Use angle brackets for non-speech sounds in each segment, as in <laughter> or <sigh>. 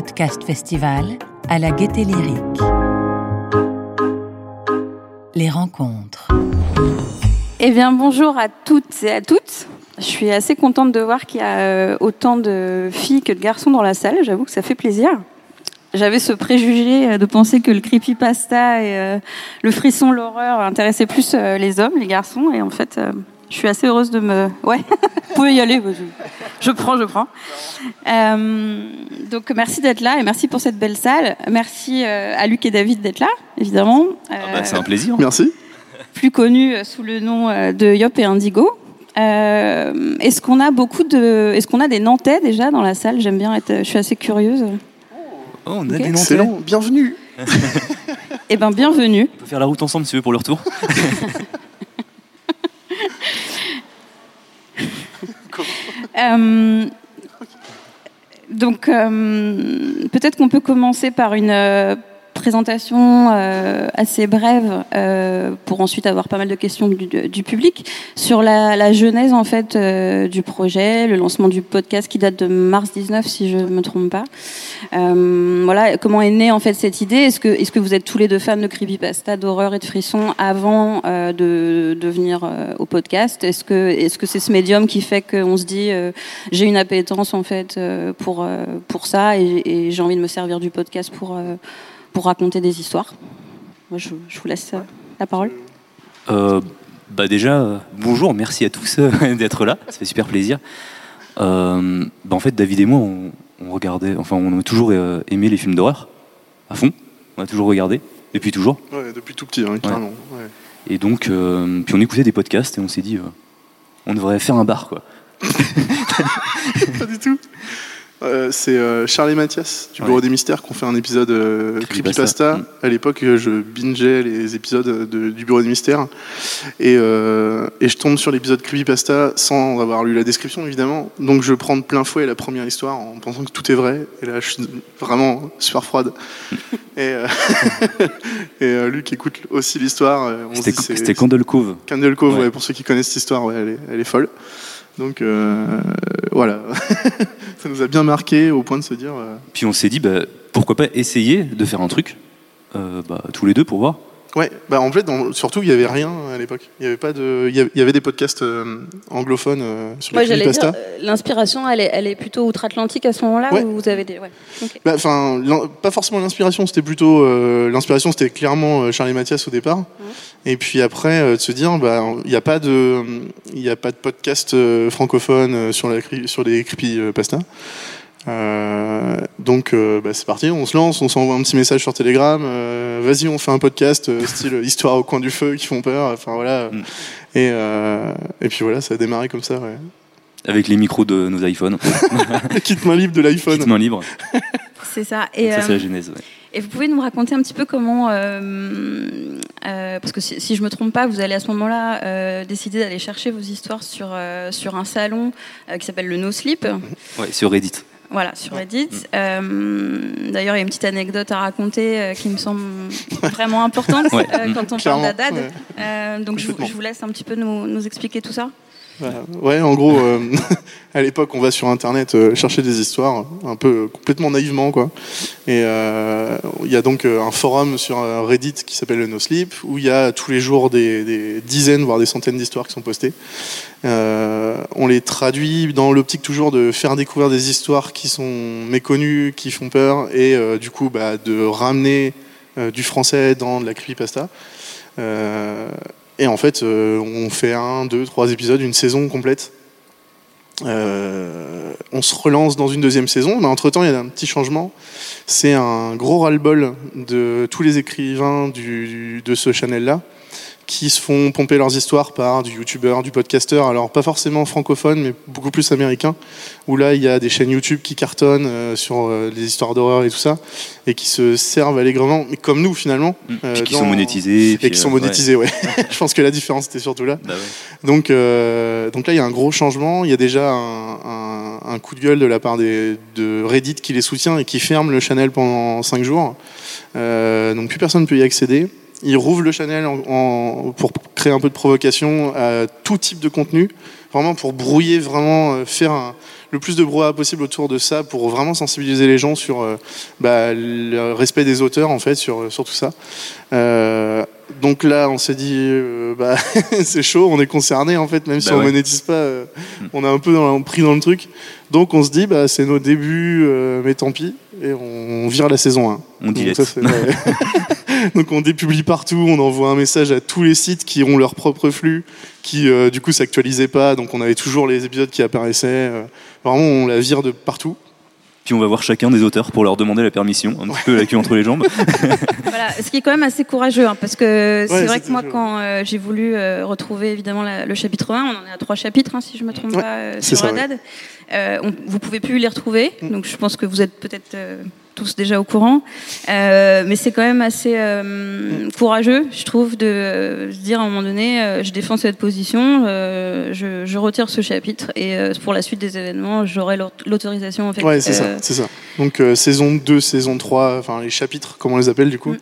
Podcast Festival à la Gaieté Lyrique. Les rencontres. Eh bien, bonjour à toutes et à toutes. Je suis assez contente de voir qu'il y a euh, autant de filles que de garçons dans la salle. J'avoue que ça fait plaisir. J'avais ce préjugé euh, de penser que le creepypasta et euh, le frisson, l'horreur intéressaient plus les hommes, les garçons. Et en fait, je suis assez heureuse de me. Ouais, <laughs> vous pouvez y aller. Je prends, je prends. donc merci d'être là et merci pour cette belle salle. Merci à Luc et David d'être là, évidemment. Ah bah, c'est un plaisir. Merci. Plus connu sous le nom de Yop et Indigo. Euh, est-ce qu'on a beaucoup de, est-ce qu'on a des Nantais déjà dans la salle? J'aime bien être, je suis assez curieuse. Oh, on a des Nantais. Excellent, bienvenue. eh ben, bienvenue. On peut faire la route ensemble si tu veux pour le retour. <laughs> euh, donc, euh, peut-être qu'on peut commencer par une présentation euh, assez brève euh, pour ensuite avoir pas mal de questions du, du public sur la, la, genèse en fait euh, du projet, le lancement du podcast qui date de mars 19 si je me trompe pas. Euh, voilà, comment est née en fait cette idée? Est-ce que est-ce que vous êtes tous les deux fans de creepypasta, d'horreur et de frisson avant euh, de, de venir au podcast? Est-ce que est-ce que c'est ce médium qui fait qu'on se dit j'ai une appétence en fait pour pour ça et, et j'ai envie de me servir du podcast pour pour raconter des histoires. Moi, je, vous laisse euh, la parole. Euh, bah déjà, euh, bonjour, merci à tous <laughs> d'être là, ça fait super plaisir. bah en fait, David et moi, on, regardait, enfin, on a toujours aimé les films d'horreur, à fond, on a toujours regardé, depuis toujours. Ouais, depuis tout petit, hein, carrément. Et donc, puis on écoutait des podcasts et on s'est dit, on devrait faire un bar, quoi. <laughs> Pas du tout. Euh, c'est euh, Charles et Mathias du Bureau des Mystères qui ont fait un épisode euh, Creepypasta. Mm. À l'époque, je bingeais les épisodes du Bureau des Mystères. Et, et je tombe sur l'épisode Creepypasta sans avoir lu la description, évidemment. Donc je prends de plein fouet la première histoire en pensant que tout est vrai. Et là, je suis vraiment super froide. <laughs> et, <laughs> et Luc écoute aussi l'histoire. C'était Candle Cove. Candle Cove, ouais. pour ceux qui connaissent cette histoire, elle, est, elle est folle. Donc euh, voilà, <laughs> ça nous a bien marqué au point de se dire. Euh, Puis on s'est dit, bah, pourquoi pas essayer de faire un truc, euh, bah, tous les deux pour voir. Ouais, bah en fait, surtout, il n'y avait rien à l'époque. Il y avait pas de, il y avait des podcasts anglophones sur ouais, la dire, L'inspiration, elle est, elle est plutôt outre-Atlantique à ce moment-là ouais. vous avez des, ouais. Bah, enfin, pas forcément l'inspiration. C'était plutôt l'inspiration, c'était clairement Charlie Mathias au départ. Et puis après, euh, de se dire, bah, il n'y a pas de, il a pas de podcast euh, francophone euh, sur la sur les creepypasta. Euh, donc bah, c'est parti, on se lance, on s'envoie un petit message sur Telegram. Vas-y, on fait un podcast style <laughs> histoire au coin du feu qui font peur. Enfin voilà. Mm. Et et puis voilà, ça a démarré comme ça. Ouais. Avec les micros de nos iPhones. <laughs> Kit main libre de l'iPhone. Kit main libre. <laughs> C'est ça. Et ça c'est la genèse. Ouais. Et vous pouvez nous raconter un petit peu comment, euh, euh, parce que si, si, je me trompe pas, vous allez à ce moment-là euh, décider d'aller chercher vos histoires sur euh, sur un salon euh, qui s'appelle le No Sleep. Ouais, sur Reddit. Voilà, sur Reddit. Mm. D'ailleurs, il y a une petite anecdote à raconter qui me semble vraiment importante quand on parle d'Adad. donc, je, je, vous laisse un petit peu nous, nous expliquer tout ça. Ouais, en gros, euh, <laughs> à l'époque, on va sur Internet euh, chercher des histoires, un peu complètement naïvement, quoi. Et euh, il y a donc un forum sur Reddit qui s'appelle le No Sleep, où il y a tous les jours des, dizaines, voire des centaines d'histoires qui sont postées. on les traduit dans l'optique toujours de faire découvrir des histoires qui sont méconnues, qui font peur, et du coup, bah, de ramener du français dans de la creepypasta. Et en fait, euh, on fait un, deux, trois épisodes, une saison complète. Euh, on se relance dans une deuxième saison, mais entre-temps, il y a un petit changement. C'est un gros ras-le-bol de tous les écrivains de ce channel-là qui se font pomper leurs histoires par du youtubeur, du podcasteur, alors pas forcément francophone, mais beaucoup plus américain, où là il y a des chaînes YouTube qui cartonnent euh, sur euh, les histoires d'horreur et tout ça, et qui se servent allègrement, mais comme nous finalement. Mmh. Euh, qui sont monétisés. Et, qui sont monétisés, ouais. <laughs> Je pense que la différence était surtout là. Bah ouais. donc, donc là il y a un gros changement, il y a déjà un, un, un, coup de gueule de la part des, de Reddit qui les soutient et qui ferme le channel pendant 5 jours. donc plus personne ne peut y accéder. Ils rouvrent le channel en- en- pour créer un peu de provocation à tout type de contenu, vraiment pour brouiller, vraiment euh, faire un- le plus de brouhaha possible autour de ça, pour vraiment sensibiliser les gens sur euh, bah, le respect des auteurs, en fait, sur, sur tout ça. Euh, donc là, on s'est dit, euh, bah, <laughs> c'est chaud, on est concerné, en fait, même si Bah on ouais. monétise pas, euh, on est un peu dans, pris dans le truc. Donc on se dit, bah, c'est nos débuts, euh, mais tant pis, et on vire la saison 1. On dilette. ça. <laughs> Donc on dépublie partout, on envoie un message à tous les sites qui ont leur propre flux, qui euh, du coup s'actualisaient pas, donc on avait toujours les épisodes qui apparaissaient. euh, vraiment, on la vire de partout. Puis on va voir chacun des auteurs pour leur demander la permission, un petit peu la queue entre les jambes. <laughs> Voilà, ce qui est quand même assez courageux, hein, parce que c'est Ouais, vrai que moi, quand euh, j'ai voulu euh, retrouver évidemment la- le chapitre 1, on en est à trois chapitres, hein, si je me trompe Ouais, pas, euh, c'est sur ça, la DAD. Euh, on- vous pouvez plus les retrouver, Mm. donc je pense que vous êtes peut-être euh, tous déjà au courant. Euh, mais c'est quand même assez euh, courageux, je trouve, de euh, se dire à un moment donné, euh, je défends cette position, je, je retire ce chapitre, et pour la suite des événements, j'aurai l'aut- l'autorisation en fait. Ouais, c'est ça, c'est ça. Donc saison 2, saison 3, enfin les chapitres, comme on les appelle du coup.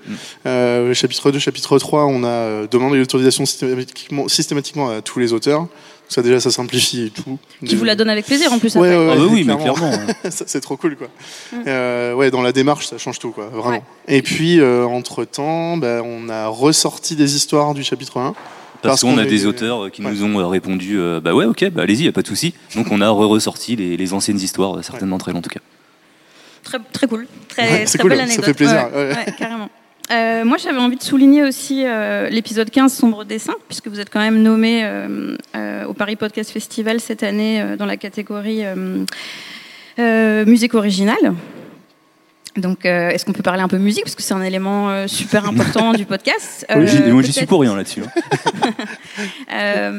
Mm. Chapitre 2, chapitre 3, on a demandé l'autorisation systématiquement, systématiquement à tous les auteurs. Ça déjà, ça simplifie et tout. Qui vous la donne avec plaisir en plus Ouais, après. ouais, Ah bah oui, mais clairement. clairement. hein. <laughs> Ça, c'est trop cool quoi. Mm. Euh, ouais, dans la démarche, ça change tout quoi, vraiment. Ouais. Et puis entre temps, on a ressorti des histoires du chapitre 1. Parce Parce qu'on a est- des auteurs qui ouais. nous ont euh, répondu euh, bah ouais ok bah allez-y y a pas de souci donc on a re-ressorti les, les anciennes histoires euh, certaines d'entre en tout cas Très, très cool. Très, très cool, belle ça anecdote. fait plaisir, Ouais, ouais. ouais, carrément. Euh, moi, j'avais envie de souligner aussi euh, l'épisode 15, Sombre Dessin, puisque vous êtes quand même nommé euh, au Paris Podcast Festival cette année dans la catégorie musique originale. Donc, est-ce qu'on peut parler un peu musique Parce que c'est un élément super <laughs> important du podcast? Oui, moi j'y suis pour rien là-dessus hein.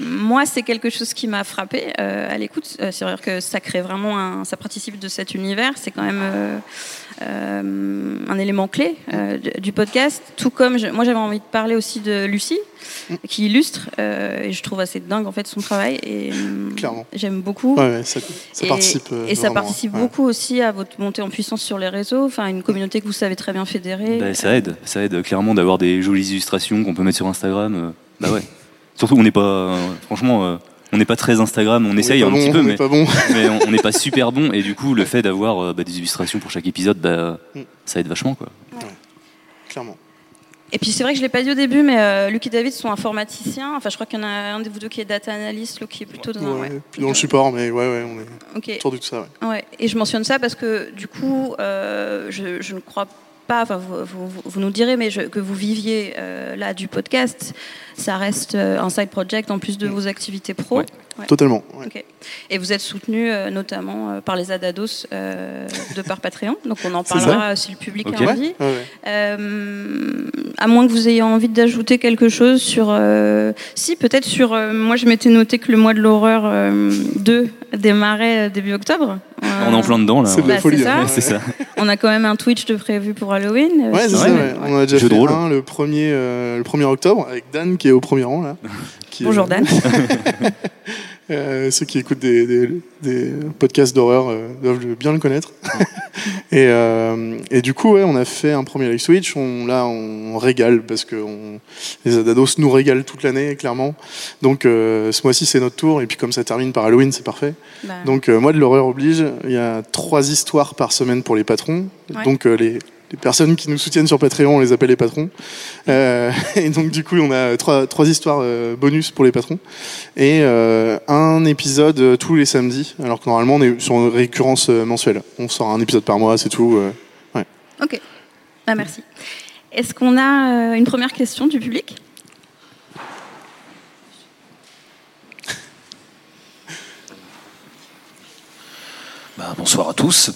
<laughs> moi, c'est quelque chose qui m'a frappé à l'écoute. C'est vrai que ça crée vraiment un, ça participe de cet univers. C'est quand même euh, un élément clé euh, du- podcast. Tout comme je- moi, j'avais envie de parler aussi de Lucie, qui illustre euh, et je trouve assez dingue en fait son travail et Clairement. j'aime beaucoup. Ouais, ouais, ça, ça Et- participe. euh, Et ça participe ouais. beaucoup aussi à votre montée en puissance sur les réseaux, enfin une communauté que vous savez très bien fédérer. Bah, ça aide ça aide clairement d'avoir des jolies illustrations qu'on peut mettre sur Instagram bah ouais surtout on n'est pas euh, franchement euh, on n'est pas très Instagram on, essaye pas un bon, petit peu on mais, pas bon. <laughs> mais on n'est pas <laughs> super bon et du coup le fait d'avoir euh, bah, des illustrations pour chaque épisode bah, Mm. ça aide vachement quoi Clairement. Et puis c'est vrai que je l'ai pas dit au début, mais euh, Luc et David sont informaticiens. Enfin, je crois qu'il y en a un de vous deux qui est data analyst, l'autre qui est plutôt dans. Ouais, ouais. plus dans le support, mais ouais, ouais, on est autour de tout ça. Ouais. Ouais. Et je mentionne ça parce que du coup, euh, je, je ne crois pas. Enfin, vous, vous- vous- vous nous direz, mais je- que vous viviez euh, là du podcast, ça reste euh, un side project en plus de vos activités pro. Ouais. Ouais. Totalement. ouais. Et vous êtes soutenu euh, notamment euh, par les Adados euh, de par Patreon. Donc on en parlera si le public Ok. a envie. ouais, ouais. Euh, à moins que vous ayez envie d'ajouter quelque chose sur. euh, si, peut-être sur. euh, moi, je m'étais noté que le mois de l'horreur euh, 2 démarrait début octobre. on est en plein dedans là C'est de la Bah, folie. <laughs> c'est ça. hein, ça On a quand même un Twitch de prévu pour Halloween. euh, Ouais, c'est ça. ouais. On a déjà Jeu fait rôle. un le 1er, euh, le 1er octobre avec Dan qui est au premier rang là. Qui est- Bonjour Dan. <laughs> Euh, ceux qui écoutent des, des- des podcasts d'horreur euh, doivent bien le connaître. <laughs> et, euh, et du coup, ouais, on a fait un premier live switch. On, là, on régale parce que on- les Adados nous régalent toute l'année, clairement. Donc, ce mois-ci, c'est notre tour. Et puis, comme ça termine par Halloween, c'est parfait. Bah, Donc, moi, de l'horreur oblige. Il y a trois histoires par semaine pour les patrons. Ouais. Donc, les, les personnes qui nous soutiennent sur Patreon, on les appelle les patrons. Euh, <laughs> et donc, du coup, on a trois, trois histoires euh, bonus pour les patrons. Et euh, un épisode euh, tous les samedis. Alors que normalement, on est sur une récurrence euh, mensuelle. On sort un épisode par mois, c'est tout. euh. ok. Bah, merci. Est-ce qu'on a euh, une première question du public? Bah, bonsoir à tous.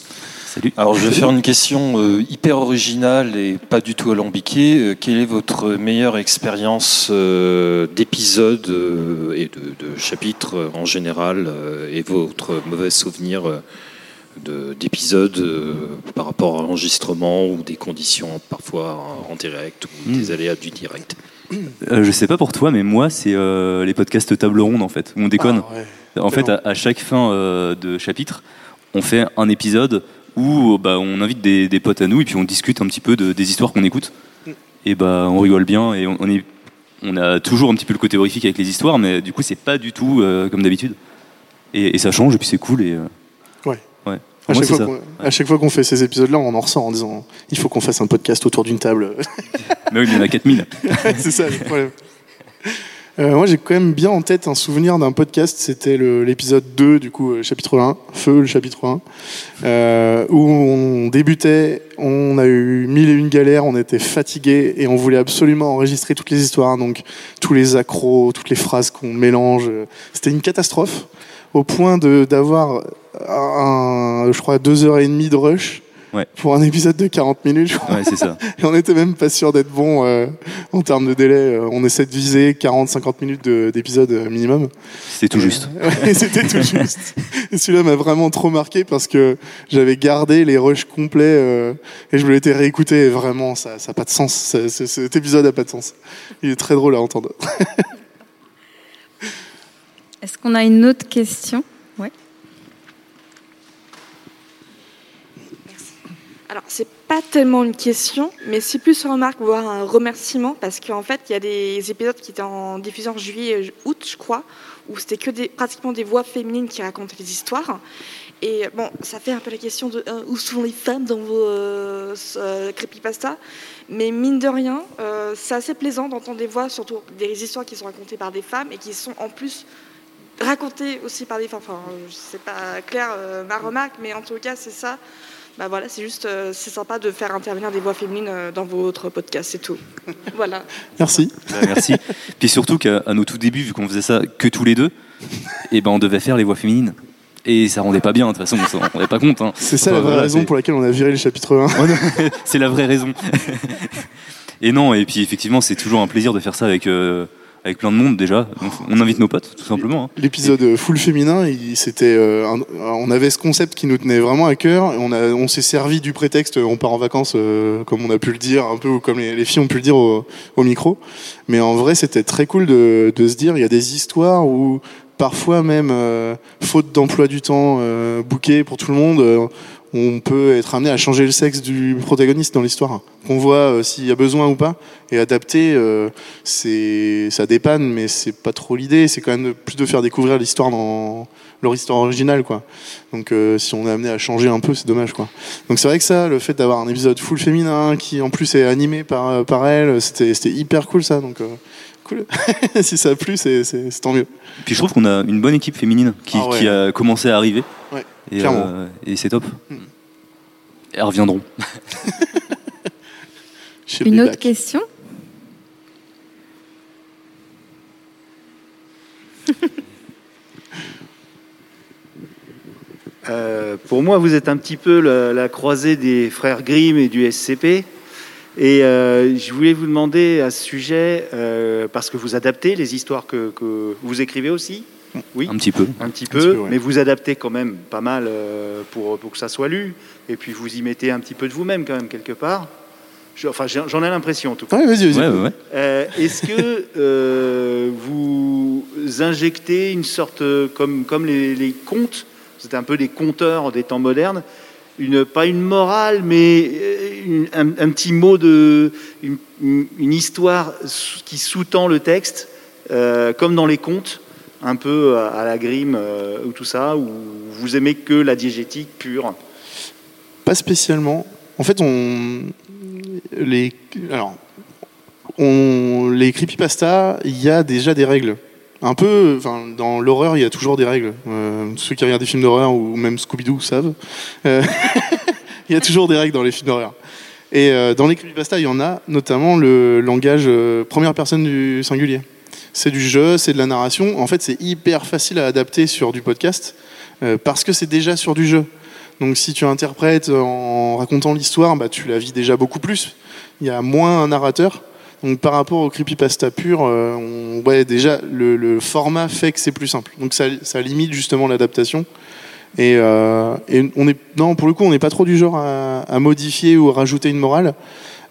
Salut Alors je vais <laughs> faire une question euh, hyper originale et pas du tout alambiquée. Euh, quelle est votre meilleure expérience euh, d'épisode euh, et de, de chapitre euh, en général euh, et votre mauvais souvenir euh, de- d'épisodes euh, par rapport à l'enregistrement ou des conditions parfois en, direct ou Mm. des aléas du direct? Euh, je sais pas pour toi mais moi c'est euh, les podcasts table ronde en fait on déconne Ah, ouais. En fait, à, à chaque fin euh, de chapitre, on fait un épisode où bah, on invite des, des potes à nous et puis on discute un petit peu de- des histoires qu'on écoute. et bah on rigole bien et on, on est on a toujours un petit peu le côté horrifique avec les histoires, mais du coup c'est pas du tout euh, comme d'habitude. Et, et ça change et puis c'est cool et euh, Ouais. ouais. À Moi, chaque, fois à chaque fois qu'on fait ces épisodes-là, on en ressort en disant il faut qu'on fasse un podcast autour d'une table. <laughs> Mais oui, il y en a 4000. <laughs> c'est ça le problème. <laughs> Euh, moi, j'ai quand même bien en tête un souvenir d'un podcast. C'était l'épisode 2, du coup, euh, chapitre 1, Feu, le chapitre 1, euh, où on débutait, on a eu mille et une galères, on était fatigué et on voulait absolument enregistrer toutes les histoires, donc tous les accros, toutes les phrases qu'on mélange. euh, C'était une catastrophe, au point d'avoir je crois, deux heures et demie de rush. Ouais. Pour un épisode de 40 minutes, je crois. Ouais, c'est ça. <laughs> Et on était même pas sûr d'être bon euh, en termes de délai. Euh, On essaie de viser 40-50 minutes de- d'épisode euh, minimum. C'était tout juste. <laughs> Ouais, C'était tout juste. Et celui-là m'a vraiment trop marqué parce que j'avais gardé les rushs complets euh, et je me l'étais réécouté. Et vraiment, ça n'a pas de sens. Ça- c'est- cet épisode n'a pas de sens. Il est très drôle à entendre. <laughs> Est-ce qu'on a une autre question? Alors, c'est pas tellement une question, mais c'est plus une remarque, voire un remerciement, parce qu'en fait, il y a des épisodes qui étaient en diffusion en juillet et août, je crois, où c'était que pratiquement des voix féminines qui racontaient les histoires. Et bon, ça fait un peu la question de euh, où sont les femmes dans vos euh, euh, creepypasta, mais mine de rien, euh, c'est assez plaisant d'entendre des voix, surtout des histoires qui sont racontées par des femmes et qui sont en plus racontées aussi par des femmes. Enfin, euh, c'est pas clair euh, ma remarque, mais en tout cas, c'est ça. Bah voilà, c'est juste, euh, c'est sympa de faire intervenir des voix féminines euh, dans votre podcast, c'est tout. <laughs> voilà. Merci. Bah, merci. Puis surtout qu'à nos tout débuts, vu qu'on faisait ça que tous les deux, et ben on devait faire les voix féminines. Et ça rendait pas bien, de toute façon, on s'en rendait pas compte. hein. C'est ça la vraie voilà, raison pour laquelle on a viré le chapitre 1. Ouais, non, c'est la vraie raison. <laughs> et non, et puis effectivement, c'est toujours un plaisir de faire ça avec, euh, avec plein de monde déjà. On invite nos potes, tout simplement. hein. L'épisode euh, full féminin, il- c'était, euh, on avait ce concept qui nous tenait vraiment à cœur. On, a, on s'est servi du prétexte, euh, on part en vacances, euh, comme on a pu le dire, un peu ou comme les, les filles ont pu le dire au, au micro. Mais en vrai, c'était très cool de, de se dire, il y a des histoires où parfois même, euh, faute d'emploi du temps euh, bouquet pour tout le monde, euh, on peut être amené à changer le sexe du protagoniste dans l'histoire, qu'on voit euh, s'il y a besoin ou pas, et adapter. euh, c'est ça dépanne, mais c'est pas trop l'idée. C'est quand même de- plus de faire découvrir l'histoire dans leur histoire originale, quoi. Donc euh, si on est amené à changer un peu, c'est dommage, quoi. Donc c'est vrai que ça, le fait d'avoir un épisode full féminin qui en plus est animé par par elle, c'était c'était hyper cool ça. Donc cool. <laughs> si ça a plu, c'est tant mieux. Puis je trouve qu'on a une bonne équipe féminine qui, Ah ouais. qui a commencé à arriver. Ouais, et, clairement. euh, et c'est top. Hmm. Elles reviendront. <laughs> Une autre back. question <laughs> Euh, pour moi, vous êtes un petit peu la, la croisée des frères Grimm et du SCP. Et euh, je voulais vous demander à ce sujet, euh, parce que vous adaptez les histoires que, que vous écrivez aussi, oui, Un petit peu. un petit petit peu, ouais. mais vous adaptez quand même pas mal euh, pour, pour que ça soit lu, et puis vous y mettez un petit peu de vous-même quand même quelque part. Je- enfin, j'en ai l'impression en tout cas. Ouais, vas-y, vas-y. Ouais, ouais, ouais. Euh, Est-ce que euh, vous injectez une sorte, comme, comme les, les contes, c'est un peu des conteurs des temps modernes, une, pas une morale, mais une- un, un petit mot de. une, histoire qui sous-tend le texte, euh, comme dans les contes, un peu à, la grime euh, ou tout ça, où vous aimez que la diégétique pure Pas spécialement. En fait, on les alors on il y a déjà des règles. Un peu, enfin, dans l'horreur, il y a toujours des règles. Euh, ceux qui regardent des films d'horreur ou même Scooby-Doo savent. Euh, <laughs> il y a toujours des règles dans les films d'horreur. Et euh, dans les creepypasta, il y en a notamment le langage première personne du singulier. C'est du jeu, c'est de la narration. En fait, c'est hyper facile à adapter sur du podcast euh, parce que c'est déjà sur du jeu. Donc si tu interprètes en racontant l'histoire, bah, tu la vis déjà beaucoup plus. Il y a moins un narrateur. Donc par rapport au creepypasta pur, euh, on, ouais, déjà le, format fait que c'est plus simple. Donc ça, limite justement l'adaptation. Et, euh, et on est non pour le coup on n'est pas trop du genre à, à modifier ou à rajouter une morale.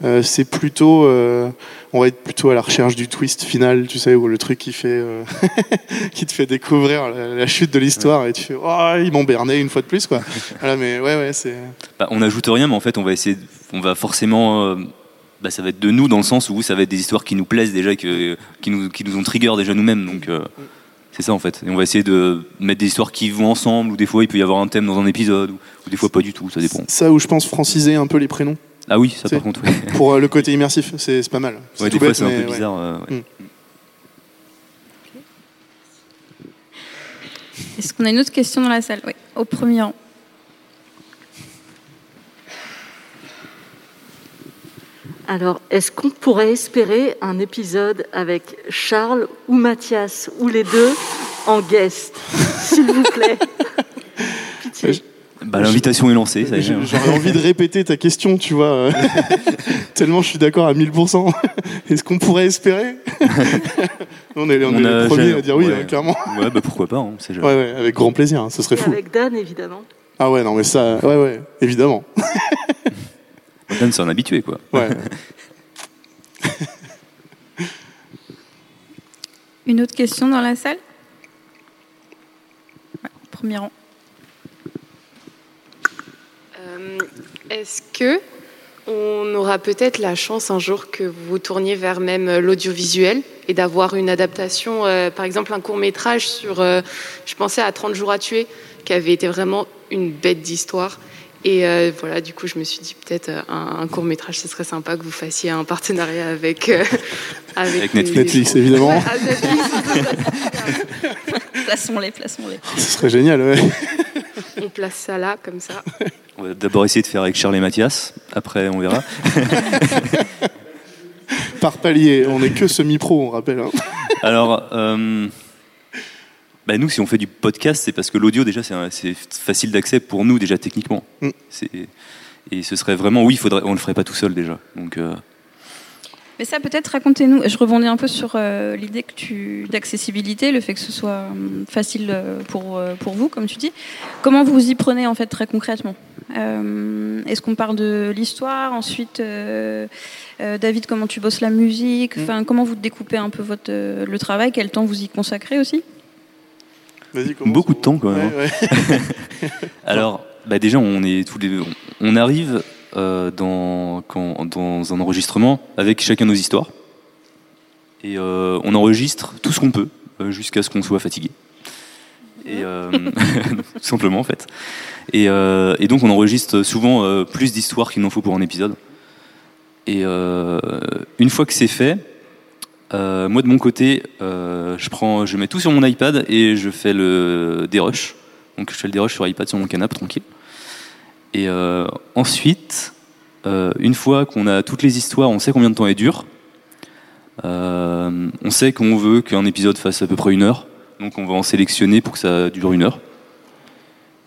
Euh, c'est plutôt euh, on va être plutôt à la recherche du twist final, tu sais, ou le truc qui fait euh, <laughs> qui te fait découvrir la, la chute de l'histoire et tu fais oh ils m'ont berné une fois de plus quoi. <laughs> voilà mais ouais ouais c'est Bah, on n'ajoute rien, mais en fait, on va essayer, on va forcément bah, ça va être de nous dans le sens où ça va être des histoires qui nous plaisent déjà, que, qui, nous, qui nous ont trigger déjà nous-mêmes. Donc c'est ça en fait. Et on va essayer de mettre des histoires qui vont ensemble, ou des fois il peut y avoir un thème dans un épisode, ou, ou des fois pas du tout, ça dépend. Ça où je pense franciser un peu les prénoms Ah oui, ça par contre, <laughs> pour euh, le côté immersif, c'est pas mal. C'est Ouais, tout bête, c'est un peu ouais. bizarre. euh, ouais. Est-ce qu'on a une autre question dans la salle? Oui, au premier rang. Alors, est-ce qu'on pourrait espérer un épisode avec Charles ou Mathias, ou les deux, en guest S'il vous plaît? <laughs> Pitié. Bah, L'invitation est lancée. J'aurais envie de répéter ta question, tu vois. <laughs> Tellement je suis d'accord à 1000%. Est-ce qu'on pourrait espérer? <laughs> On est, on est a les premiers jamais- à dire oui, ouais. hein, clairement. Ouais, bah pourquoi pas, hein, c'est Ouais, ouais, avec grand plaisir, hein, ce serait Et fou. avec Dan, évidemment. Ah ouais, non, mais ça, ouais, ouais, évidemment. <laughs> Dan, c'est un habitué quoi. Ouais. Une autre question dans la salle? Ouais, Premier rang. Euh, Est-ce que on aura peut-être la chance un jour que vous vous tourniez vers même euh, l'audiovisuel et d'avoir une adaptation, euh, par exemple un court métrage sur, euh, je pensais à 30 jours à tuer, qui avait été vraiment une bête d'histoire. Et euh, voilà, du coup, je me suis dit peut-être un, court métrage, ce serait sympa que vous fassiez un partenariat avec euh, <laughs> Avec les- Netflix. Netflix, évidemment. Ouais, ah. Plaçons-les, plaçons-les. Ce serait génial, ouais. on place ça là, comme ça. <laughs> On va d'abord essayer de faire avec Charles et Mathias, après on verra. <laughs> Par palier, on est que semi-pro, on rappelle. hein. Alors, euh, bah, nous, si on fait du podcast, c'est parce que l'audio, déjà, c'est facile d'accès pour nous, déjà, techniquement. Mm. C'est- Et ce serait vraiment, oui, faudrait, on le ferait pas tout seul, déjà. Donc, euh, Mais ça, peut-être, racontez-nous. Je rebondis un peu sur euh, l'idée que tu d'accessibilité, le fait que ce soit hum, facile euh, pour, euh, pour vous, comme tu dis. Comment vous vous y prenez, en fait, très concrètement? Euh, Est-ce qu'on parle de l'histoire? Ensuite, euh, euh, David, comment tu bosses la musique? Enfin, Comment vous découpez un peu votre, euh, le travail? Quel temps vous y consacrez aussi? Beaucoup de temps, quand même. Ouais, ouais. <laughs> <laughs> Alors, bah, déjà, on est tous les, on arrive euh, dans, un enregistrement avec chacun nos histoires. Et euh, on enregistre tout ce qu'on peut euh, jusqu'à ce qu'on soit fatigué. <laughs> Tout simplement en fait. Et, donc on enregistre souvent plus d'histoires qu'il n'en faut pour un épisode. Et une fois que c'est fait, moi de mon côté, je prends, je mets tout sur mon iPad et je fais le des rushs. Donc je fais le dérush sur iPad sur mon canapé tranquille. Et euh, ensuite, euh, une fois qu'on a toutes les histoires, on sait combien de temps elles durent. Euh, on sait qu'on veut qu'un épisode fasse à peu près une heure. Donc on va en sélectionner pour que ça dure une heure.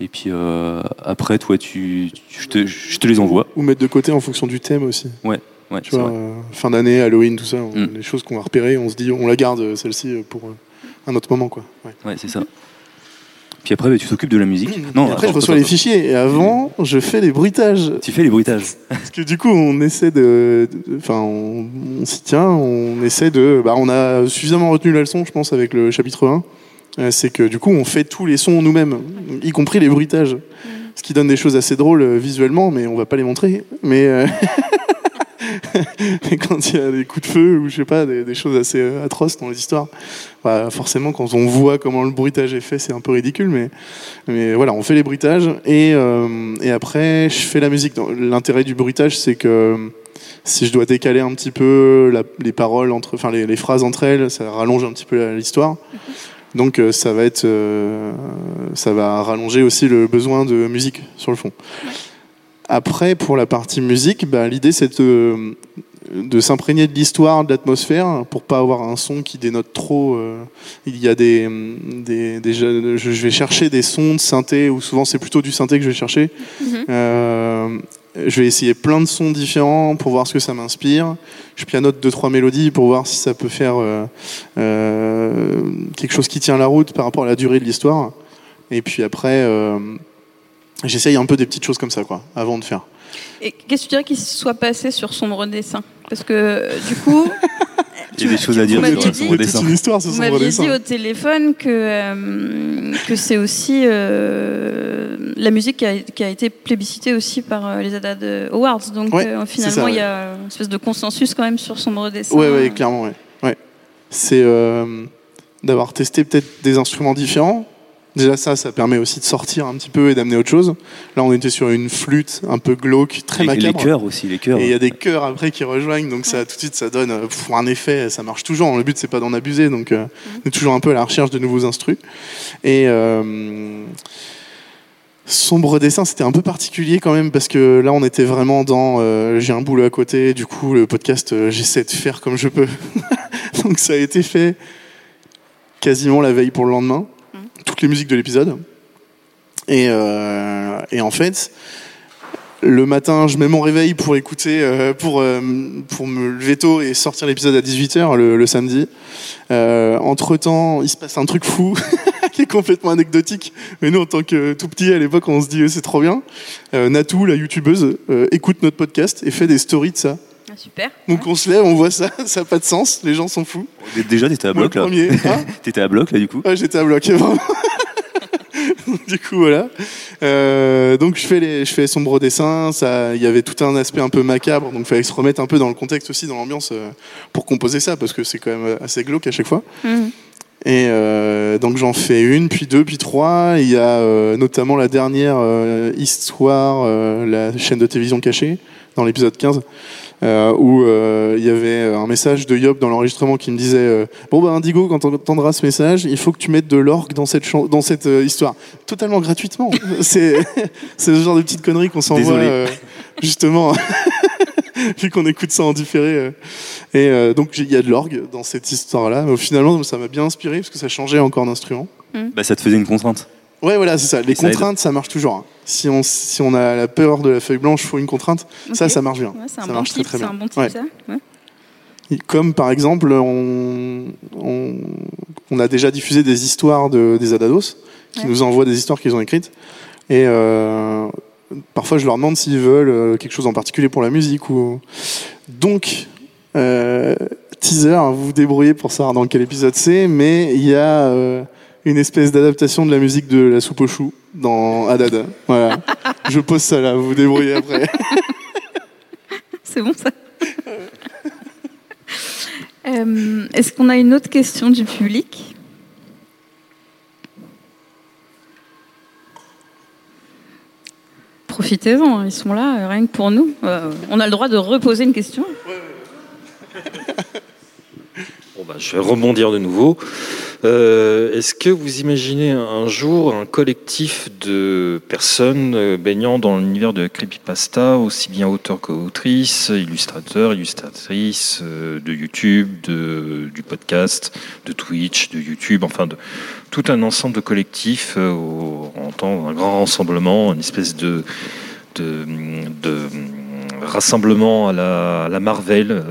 Et puis après, toi, tu, tu- je, te, je te les envoie. Ou mettre de côté en fonction du thème aussi. Ouais, Tu c'est vois, fin d'année, Halloween, tout ça, on- Mm. les choses qu'on va repérer, on se dit, on la garde celle-ci pour un autre moment, quoi. Ouais. Ouais, c'est ça. Puis après, bah, tu t'occupes de la musique. Non, Et après, je reçois attends, les fichiers et avant, je fais les bruitages. Tu fais les bruitages. Parce que du coup, on essaie de. Enfin, on, on s'y tient, on essaie de. Bah, on a suffisamment retenu la leçon, je pense, avec le chapitre 1. Euh, C'est que du coup, on fait tous les sons nous-mêmes, y compris les bruitages. Ce qui donne des choses assez drôles euh, visuellement, mais on va pas les montrer. Mais. euh, <laughs> mais quand il y a des coups de feu ou je sais pas, des, des choses assez atroces dans les histoires, forcément, quand on voit comment le bruitage est fait, c'est un peu ridicule, mais, voilà, on fait les bruitages et, euh, après, je fais la musique. L'intérêt du bruitage, c'est que si je dois décaler un petit peu les paroles entre, les, phrases entre elles, ça rallonge un petit peu l'histoire. Donc euh, ça va être, euh, ça va rallonger aussi le besoin de musique sur le fond. Après, pour la partie musique, bah, l'idée c'est de, de s'imprégner de l'histoire, de l'atmosphère, pour pas avoir un son qui dénote trop. euh, il y a des, des, des- je je vais chercher des sons de synthé, ou souvent c'est plutôt du synthé que je vais chercher. Mhm. Euh, je vais essayer plein de sons différents pour voir ce que ça m'inspire. Je pianote deux trois mélodies pour voir si ça peut faire euh, euh, quelque chose qui tient la route par rapport à la durée de l'histoire. Et puis après, j'essaye un peu des petites choses comme ça, quoi, avant de faire. Et qu'est-ce que tu dirais qu'il se soit passé sur Sombre Dessin Parce que du coup, <laughs> Il y a des choses à dire sur sombre C'est dessin. une histoire, sombre dessin. dit au téléphone que, euh, que c'est aussi euh, la musique qui a, qui a été plébiscitée aussi par euh, les ADAD Awards. Donc Ouais, euh, c'est finalement, ça, ouais. il y a une espèce de consensus quand même sur Sombre Dessin. Ouais, ouais, clairement, ouais. ouais. C'est euh, d'avoir testé peut-être des instruments différents. Déjà ça, ça permet aussi de sortir un petit peu et d'amener autre chose. Là, on était sur une flûte un peu glauque, très Et les chœurs aussi, les chœurs. Et il y a des chœurs après qui rejoignent, donc ça tout de suite ça donne euh, pff, un effet, ça marche toujours. Le but c'est pas d'en abuser, donc euh, on est toujours un peu à la recherche de nouveaux instrus. Et euh, sombre dessin, c'était un peu particulier quand même parce que là on était vraiment dans euh, j'ai un boulot à côté, du coup le podcast euh, j'essaie de faire comme je peux. <laughs> donc ça a été fait quasiment la veille pour le lendemain, toutes les musiques de l'épisode. Et, euh, et en fait, le matin, je mets mon réveil pour écouter, euh, pour, euh, pour me lever tôt et sortir l'épisode à 18h le, samedi. Entre temps, il se passe un truc fou <laughs> qui est complètement anecdotique. Mais nous, en tant que tout petit à l'époque, on se dit c'est trop bien. Natou, la youtubeuse, écoute notre podcast et fait des stories de ça. Ah, super. Donc on se lève, on voit ça, <laughs> ça n'a pas de sens, les gens sont fous. Déjà, t'étais à Moi, bloc le là. premier, hein <laughs> T'étais à bloc là du coup. Ouais, j'étais à bloc, <laughs> vraiment. du coup, voilà. Euh, donc, je fais les, je fais sombre dessin. Ça, il y avait tout un aspect un peu macabre, donc il fallait se remettre un peu dans le contexte aussi, dans l'ambiance, euh, pour composer ça, parce que c'est quand même assez glauque à chaque fois. Mhm. Et euh, donc j'en fais une, puis deux, puis trois. Il y a euh, notamment la dernière euh, histoire, euh, la chaîne de télévision cachée, dans l'épisode 15, euh, où euh, il y avait un message de Yop dans l'enregistrement qui me disait euh, Bon, bah, Indigo, quand on entendra ce message, il faut que tu mettes de l'orgue dans cette, dans cette euh, histoire. Totalement gratuitement. <laughs> c'est <laughs> c'est ce genre de petites conneries qu'on s'envoie, euh, justement. <laughs> Vu qu'on écoute ça en différé. euh. Et euh, donc il y a de l'orgue dans cette histoire-là. Mais finalement, ça m'a bien inspiré parce que ça changeait encore d'instrument. Bah ça te faisait une contrainte. Ouais, voilà, c'est ça. Les aide. contraintes, ça marche toujours. hein. Si on, si on a la peur de la feuille blanche, il faut une contrainte. Ça, ça marche bien. Ouais, c'est un ça bon marche type, très très c'est bien. un bon type, Ouais. ça. Ouais. Comme par exemple, on, on, on a déjà diffusé des histoires de, des Adados qui Ouais. nous envoient des histoires qu'ils ont écrites. Et euh, parfois, je leur demande s'ils veulent euh, quelque chose en particulier pour la musique. Ou... Donc, euh, teaser, vous vous débrouillez pour savoir dans quel épisode c'est, mais il y a euh, une espèce d'adaptation de la musique de la soupe aux choux dans Adada. Voilà. je pose ça là, vous vous débrouillez après. <laughs> C'est bon ça. <laughs> Euh, Est-ce qu'on a une autre question du public? Profitez-en, ils sont là, euh, rien que pour nous. Euh, on a le droit de reposer une question. Bah, je vais rebondir de nouveau. Euh, Est-ce que vous imaginez un jour un collectif de personnes euh, baignant dans l'univers de creepypasta, aussi bien auteurs qu'autrices, illustrateurs, illustratrices, euh, de YouTube, de, du podcast, de Twitch, de YouTube, enfin de tout un ensemble de collectifs en temps un grand rassemblement, une espèce de, rassemblement à la, Marvel.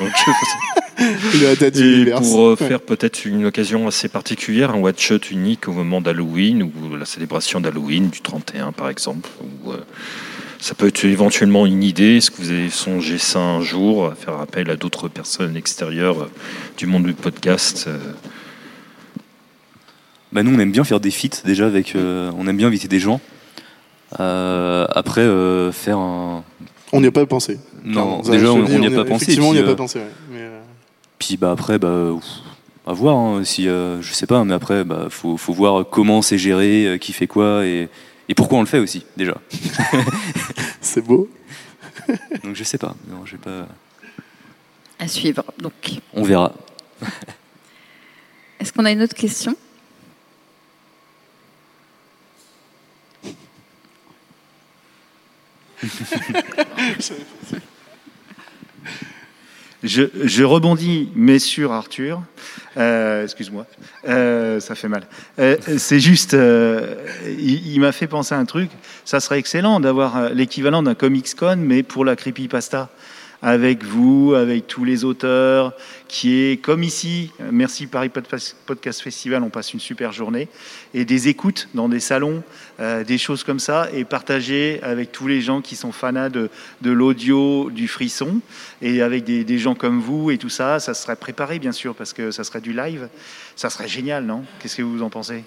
<laughs> Et pour euh, Ouais. faire peut-être une occasion assez particulière, un one-shot unique au moment d'Halloween ou la célébration d'Halloween du 31 par exemple. Ou, euh, ça peut être éventuellement une idée. Est-ce que vous avez songé ça un jour, à faire appel à d'autres personnes extérieures euh, du monde du podcast euh, Bah nous on aime bien faire des feats déjà avec, euh, on aime bien inviter des gens. Euh, après euh, faire un. On n'y a pas pensé. Non, Enfin, déjà on n'y a pas pensé. Effectivement, on n'y a pas pensé. ouais. Mais, euh, Puis bah après bah à voir hein, si euh, je sais pas mais après bah faut faut voir comment c'est géré, euh, qui fait quoi et et pourquoi on le fait aussi déjà. <laughs> c'est beau. <laughs> Donc je sais pas. Non, je sais pas. À suivre. Donc, On verra. <laughs> est-ce qu'on a une autre question? Je, je rebondis, mais sur Arthur. Euh, Excuse-moi, Euh, ça fait mal. Euh, c'est juste, euh, il, il m'a fait penser à un truc. Ça serait excellent d'avoir euh, l'équivalent d'un Comics Con, mais pour la creepypasta. Avec vous, avec tous les auteurs, qui est comme ici, merci Paris Podcast Festival, on passe une super journée, et des écoutes dans des salons, euh, des choses comme ça, et partager avec tous les gens qui sont fanats de, de l'audio, du frisson, et avec des, des, gens comme vous et tout ça, ça serait préparé bien sûr, parce que ça serait du live, ça serait génial, non? Qu'est-ce que vous en pensez?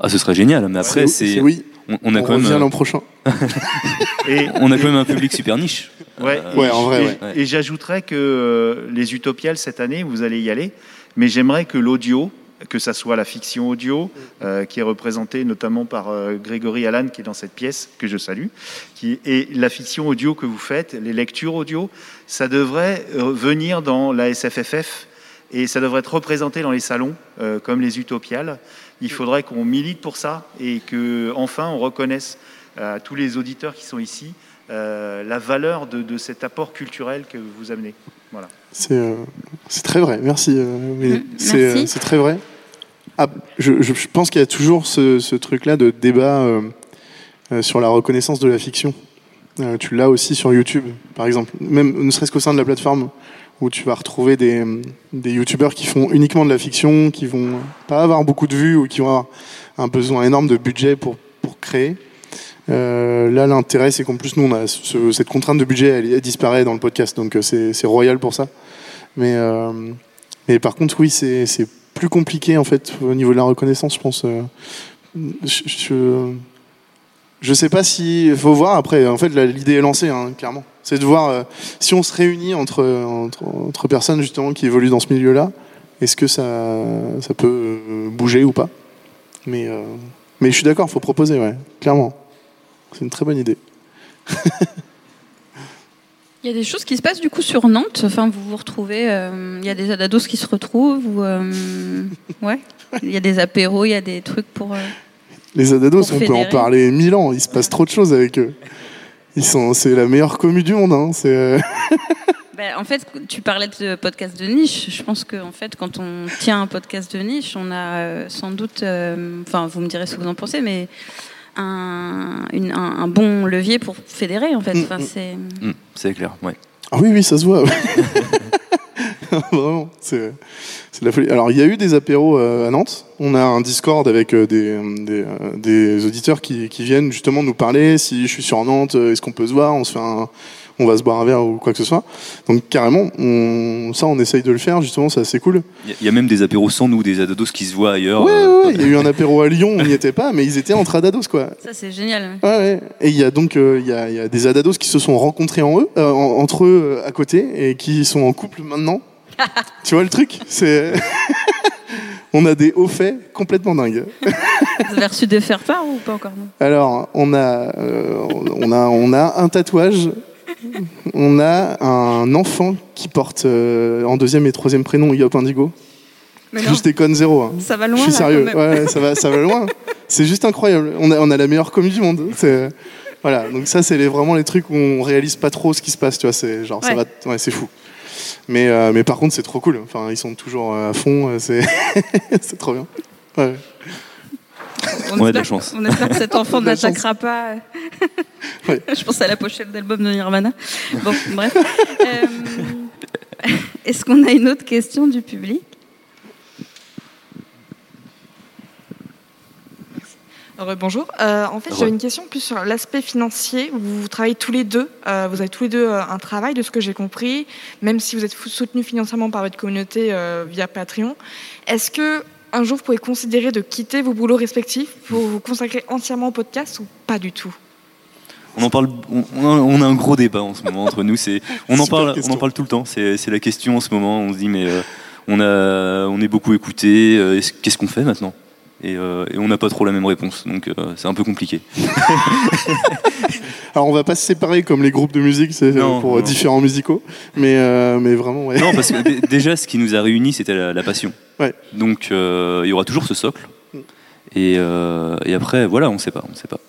Ah, ce serait génial, mais après, c'est. Oui. On, a quand même. l'an prochain. <laughs> et on a quand même un public super niche. Ouais, euh, ouais en vrai. Et, ouais. et j'ajouterais que euh, les Utopiales cette année, vous allez y aller, mais j'aimerais que l'audio, que ça soit la fiction audio, euh, qui est représentée notamment par euh, Grégory Allan, qui est dans cette pièce, que je salue, qui, et la fiction audio que vous faites, les lectures audio, ça devrait venir dans la SFFF et ça devrait être représenté dans les salons, euh, comme les Utopiales. Il faudrait qu'on milite pour ça et que enfin on reconnaisse à tous les auditeurs qui sont ici euh, la valeur de, de, cet apport culturel que vous amenez. Voilà. C'est euh, très vrai, merci. Euh, c'est très vrai. Ah, je, je, pense qu'il y a toujours ce, ce truc-là de débat euh, sur la reconnaissance de la fiction. tu l'as aussi sur YouTube, par exemple, même ne serait-ce qu'au sein de la plateforme où tu vas retrouver des, des youtubeurs qui font uniquement de la fiction, qui vont pas avoir beaucoup de vues ou qui vont avoir un besoin énorme de budget pour, pour créer. Euh, là, l'intérêt, c'est qu'en plus, nous, on a ce, cette contrainte de budget, elle, disparaît dans le podcast, donc c'est royal pour ça. Mais, euh, mais par contre, oui, c'est plus compliqué, en fait, au niveau de la reconnaissance, je pense. Euh, je, je sais pas si. Faut voir après. En fait, l'idée est lancée, hein, clairement. C'est de voir euh, si on se réunit entre, entre, entre, personnes, justement, qui évoluent dans ce milieu-là, est-ce que ça, ça peut bouger ou pas? Mais, euh, mais je suis d'accord, il faut proposer, ouais, clairement. C'est une très bonne idée. <laughs> Il y a des choses qui se passent du coup sur Nantes? Enfin, vous vous retrouvez. Euh, il y a des adados qui se retrouvent. Ou, euh, ouais? <laughs> Il y a des apéros. Il y a des trucs pour. Euh, Les adados, on peut en parler mille ans. Il se passe trop de choses avec eux. Ils sont. C'est la meilleure commu du monde. Hein. C'est. <laughs> Ben, en fait, tu parlais de podcast de niche. Je pense qu'en en fait, quand on tient un podcast de niche, on a sans doute. Enfin, vous me direz ce que vous en pensez, mais un, une, un, un, bon levier pour fédérer en fait. Mm, enfin, c'est mm, c'est clair, ouais. Ah oui, oui, ça se voit. <laughs> Vraiment, c'est la folie. Alors, il y a eu des apéros euh, à Nantes. On a un Discord avec euh, des, des, euh, des, auditeurs qui, qui, viennent justement nous parler. Si je suis sur Nantes, est-ce qu'on peut se voir? On se fait un, on va se boire un verre ou quoi que ce soit. Donc carrément, on, ça, on essaye de le faire, justement, c'est assez cool. Il y a même des apéros sans nous, des adados qui se voient ailleurs. Ouais, ouais, il y a eu un <laughs> apéro à Lyon, on n'y était pas, mais ils étaient entre adados, quoi. Ça, c'est génial. Ouais, ouais. Et il y a donc euh, il y, a, y, a, des adados qui se sont rencontrés en eux, euh, en, entre eux à côté et qui sont en couple maintenant. <laughs> tu vois le truc C'est. <laughs> on a des hauts faits complètement dingues. Vous avez reçu de faire part ou pas encore non? Alors, on a, euh, on a, on a un tatouage on a un enfant qui porte euh, en deuxième et troisième prénom Yop Indigo. Mais je déconne zéro. Hein. Ça va loin. Je suis là, sérieux. quand même. Ouais, ça va, ça va loin. C'est juste incroyable. On a, on a la meilleure commu du monde. C'est voilà. Donc ça, c'est les, vraiment les trucs où on réalise pas trop ce qui se passe. Tu vois, c'est genre ça va. Ouais, c'est fou. Mais euh, mais par contre, c'est trop cool. Enfin, ils sont toujours à fond. euh, C'est <laughs> c'est trop bien. Ouais. On, On a espère, de la chance. on espère que cet <laughs> enfant n'attaquera pas. Ouais. <laughs> Je pense à la pochette d'album de Nirvana. Bon, bref. Euh, Est-ce qu'on a une autre question du public? Bonjour. Euh, en fait, j'avais une question plus sur l'aspect financier. Vous, vous travaillez tous les deux. euh, vous avez tous les deux euh, un travail, de ce que j'ai compris, même si vous êtes soutenus financièrement par votre communauté euh, via Patreon. Est-ce que un jour vous pouvez considérer de quitter vos boulots respectifs pour vous consacrer entièrement au podcast ou pas du tout? On en parle, on, on a, un gros débat en ce moment entre nous. C'est, on en parle, on en parle tout le temps. C'est, c'est la question en ce moment. On se dit mais euh, on a, on est beaucoup écouté. euh, est-ce- qu'est-ce qu'on fait maintenant? Et, euh, et on n'a pas trop la même réponse. Donc euh, c'est un peu compliqué. <laughs> Alors on va pas se séparer comme les groupes de musique, c'est euh, Non, pour non. différents musicaux, mais euh, mais vraiment ouais. Non, parce que dé- <laughs> déjà, ce qui nous a réunis, c'était la, la passion. Ouais. Donc, euh, il y aura toujours ce socle. Mm. Et, euh, et après, voilà, on sait pas, on sait pas. <laughs>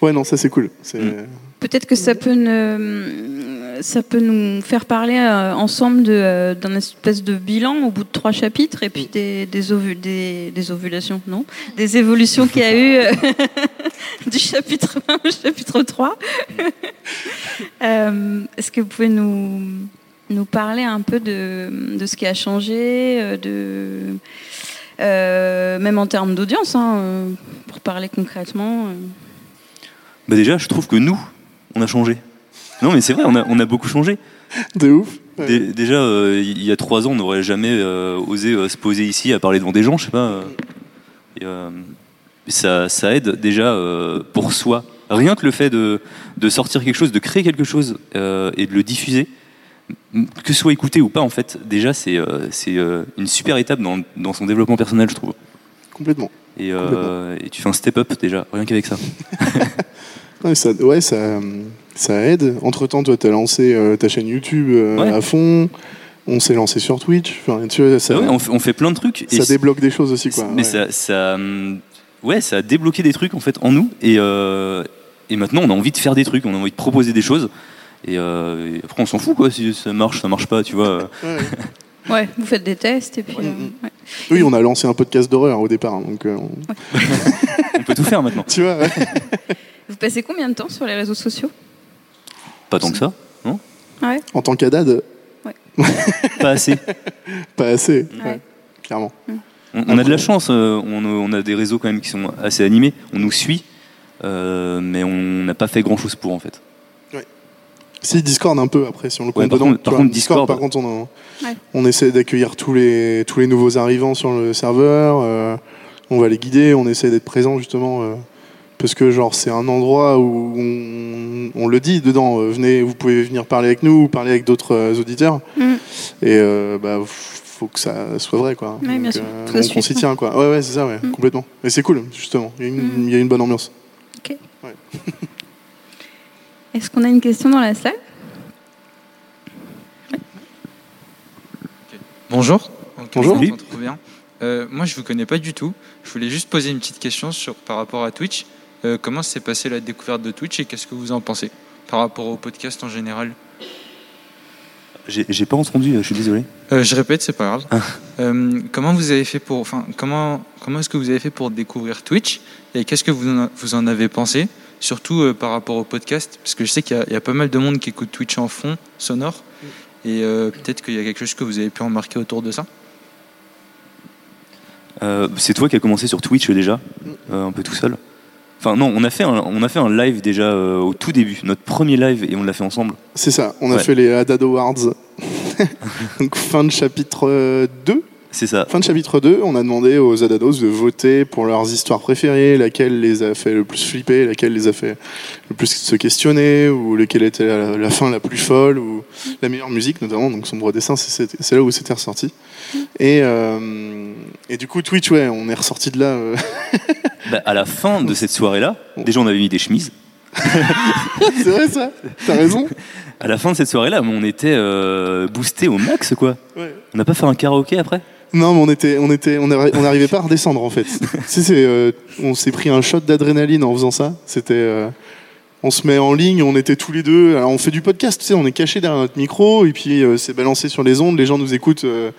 Ouais non ça c'est cool. C'est Mm. Peut-être que ça peut ne- ça peut nous faire parler euh, ensemble euh, d'un espèce de bilan au bout de trois chapitres et puis des, des, ovu- des, des ovulations, non? Des évolutions qu'il y a eu euh, <laughs> du chapitre 1 au chapitre 3. <laughs> Euh, est-ce que vous pouvez nous, nous parler un peu de, de ce qui a changé, de, même en termes d'audience, hein, pour parler concrètement. Bah déjà, je trouve que nous, on a changé. Non, mais c'est vrai, on a, on a beaucoup changé. De ouf. Ouais. Dé- déjà, euh, il y a trois ans, on n'aurait jamais euh, osé euh, se poser ici à parler devant des gens, je sais pas. et, ça, ça aide déjà pour soi. Rien que le fait de, de sortir quelque chose, de créer quelque chose et de le diffuser, que ce soit écouté ou pas, en fait, déjà, c'est une super étape dans, dans son développement personnel, je trouve. Complètement. Et, et tu fais un step-up déjà, rien qu'avec ça. <laughs> Ouais, ça, ouais, ça, ça aide. Entre temps, toi, t'as lancé euh, ta chaîne YouTube euh, Ouais. à fond. On s'est lancé sur Twitch. Enfin, tu vois, ça, ouais, on, fait, on fait plein de trucs. et ça c'est- débloque des choses aussi, quoi. Mais Ouais. ça, ça, hum, ouais, ça a débloqué des trucs en fait en nous et, euh, et maintenant on a envie de faire des trucs, on a envie de proposer des choses et, euh, et après on s'en fout quoi si ça marche, ça marche pas, tu vois. Ouais. Ouais, vous faites des tests et puis. Ouais. euh, ouais. Oui, on a lancé un podcast d'horreur au départ. Donc, euh, on- <laughs> On peut tout faire maintenant. tu vois, ouais. <laughs> Vous passez combien de temps sur les réseaux sociaux? Pas tant que ça, Ouais. en tant qu'adad, <laughs> pas assez. pas assez. Ouais. ouais, clairement. On, on a de la chance, euh, on, on a des réseaux quand même qui sont assez animés, on nous suit, euh, mais on n'a pas fait grand chose pour en fait. Si, Discord un peu après, si on le Ouais, compte par dedans. contre- tu par vois, contre, Discord- par contre, on, en- Ouais. on essaie d'accueillir tous les, tous les nouveaux arrivants sur le serveur. euh, on va les guider, on essaie d'être présent justement. euh, parce que genre c'est un endroit où on, on le dit dedans, euh, venez, vous pouvez venir parler avec nous ou parler avec d'autres euh, auditeurs. Mm. Et euh, bah faut que ça soit vrai quoi. Ouais, Donc, sûr. euh, on s'y tient quoi. Ouais ouais c'est ça ouais, Mm. complètement. Et c'est cool justement. Il y, a une, Mm. il y a une bonne ambiance. <laughs> Est-ce qu'on a une question dans la salle? Bonjour. Bonjour. bien? Euh, moi, je vous connais pas du tout. Je voulais juste poser une petite question sur, par rapport à Twitch. Euh, comment s'est passée la découverte de Twitch et qu'est-ce que vous en pensez par rapport au podcast en général? J'ai pas entendu, je suis désolé. Euh, Je répète, c'est pas grave. Ah. Euh, comment vous avez fait pour, enfin, comment comment est-ce que vous avez fait pour découvrir Twitch et qu'est-ce que vous en, vous en avez pensé, surtout euh, par rapport au podcast, parce que je sais qu'il y, y a pas mal de monde qui écoute Twitch en fond sonore et euh, peut-être qu'il y a quelque chose que vous avez pu remarquer autour de ça? Euh, c'est toi qui as commencé sur Twitch déjà, euh, un peu tout seul? Enfin non, on a fait un, on a fait un live déjà euh, au tout début, notre premier live et on l'a fait ensemble. C'est ça. On a Ouais. fait les Haddad Awards. <laughs> Donc fin de chapitre euh, 2. C'est ça. Fin de chapitre 2, on a demandé aux Adados de voter pour leurs histoires préférées, laquelle les a fait le plus flipper, laquelle les a fait le plus se questionner, ou laquelle était la, la fin la plus folle, ou la meilleure musique notamment. Donc Sombre Dessin, c'est- c'est c'est là où c'était ressorti. Et, euh, et du coup, Twitch, ouais, on est ressorti de là. euh, <laughs> Bah, à la fin de cette soirée-là, déjà on avait mis des chemises. <laughs> c'est vrai ça T'as raison À la fin de cette soirée-là, on était euh, boosté au max quoi. Ouais. On n'a pas fait un karaoké après? Non, mais on était, on était, on arri- on n'arrivait pas à redescendre en fait. <laughs> Si, c'est, euh, on s'est pris un shot d'adrénaline en faisant ça. C'était, euh, on se met en ligne, on était tous les deux. Alors on fait du podcast, tu sais, on est caché derrière notre micro et puis euh, c'est balancé sur les ondes. Les gens nous écoutent. euh,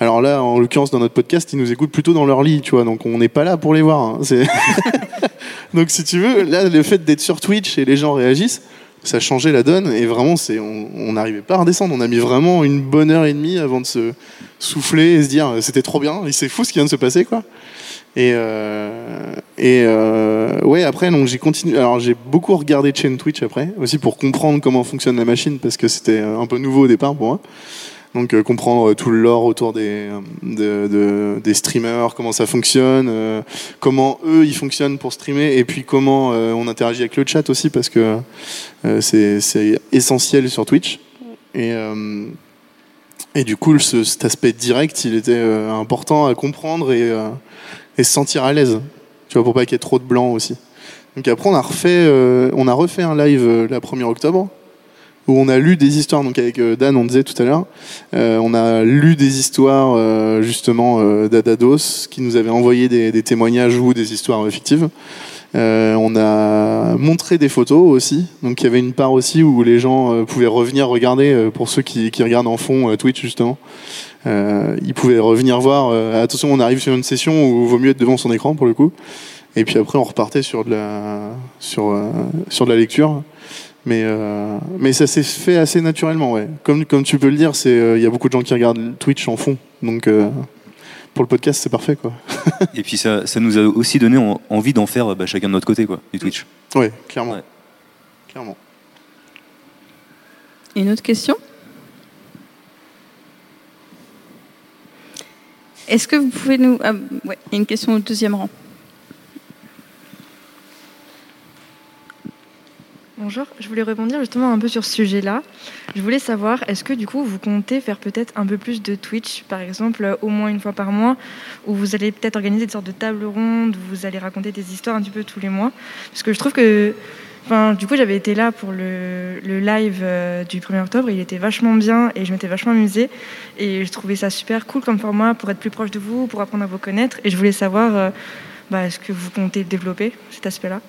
alors là, en l'occurrence, dans notre podcast, ils nous écoutent plutôt dans leur lit, tu vois. Donc on n'est pas là pour les voir. hein. C'est- <laughs> donc si tu veux, là, le fait d'être sur Twitch et les gens réagissent. Ça changeait la donne et vraiment, c'est, on n'arrivait pas à redescendre. On a mis vraiment une bonne heure et demie avant de se, souffler et se dire euh, c'était trop bien, c'est fou ce qui vient de se passer quoi. Et, euh, et euh, ouais après donc j'ai continué. Alors j'ai beaucoup regardé chaînes Twitch après aussi pour comprendre comment fonctionne la machine parce que c'était un peu nouveau au départ pour moi. Donc euh, comprendre tout le lore autour des, de- de- des streamers, comment ça fonctionne, euh, comment eux ils fonctionnent pour streamer, et puis comment euh, on interagit avec le chat aussi parce que euh, c'est essentiel sur Twitch. Et, euh, et du coup, ce- cet aspect direct, il était euh, important à comprendre et, euh, et se sentir à l'aise. Tu vois, pour pas qu'il y ait trop de blanc aussi. Donc après, on a refait, euh, on a refait un live euh, la 1er octobre où on a lu des histoires. Donc avec euh, Dan, on disait tout à l'heure, euh, on a lu des histoires justement d'Adados qui nous avaient envoyé des, des témoignages ou des histoires fictives. Euh, on a montré des photos aussi. Donc il y avait une part aussi où les gens euh, pouvaient revenir regarder, euh, pour ceux qui, regardent en fond Twitch justement. Ils pouvaient revenir voir. attention, on arrive sur une session où il vaut mieux être devant son écran pour le coup. Et puis après, on repartait sur de la, sur, sur la lecture. Mais, mais ça s'est fait assez naturellement, ouais. Comme, comme tu peux le dire, il y a beaucoup de gens qui regardent Twitch en fond. Donc pour le podcast, c'est parfait, quoi. <laughs> Et puis ça, ça nous a aussi donné en- envie d'en faire bah, chacun de notre côté, quoi, du Twitch. Ouais, clairement. Ouais. Clairement. Une autre question? Est-ce que vous pouvez nous... ah, ouais, il y a une question au deuxième rang. Bonjour, je voulais rebondir justement un peu sur ce sujet-là. Je voulais savoir, est-ce que du coup vous comptez faire peut-être un peu plus de Twitch, par exemple, euh, au moins une fois par mois, où vous allez peut-être organiser des sortes de tables rondes, où vous allez raconter des histoires un petit peu tous les mois? Parce que je trouve que, enfin, du coup j'avais été là pour le, live euh, du 1er octobre, il était vachement bien et je m'étais vachement amusée. Et je trouvais ça super cool comme format pour être plus proche de vous, pour apprendre à vous connaître. Et je voulais savoir, euh, bah, est-ce que vous comptez développer cet aspect-là?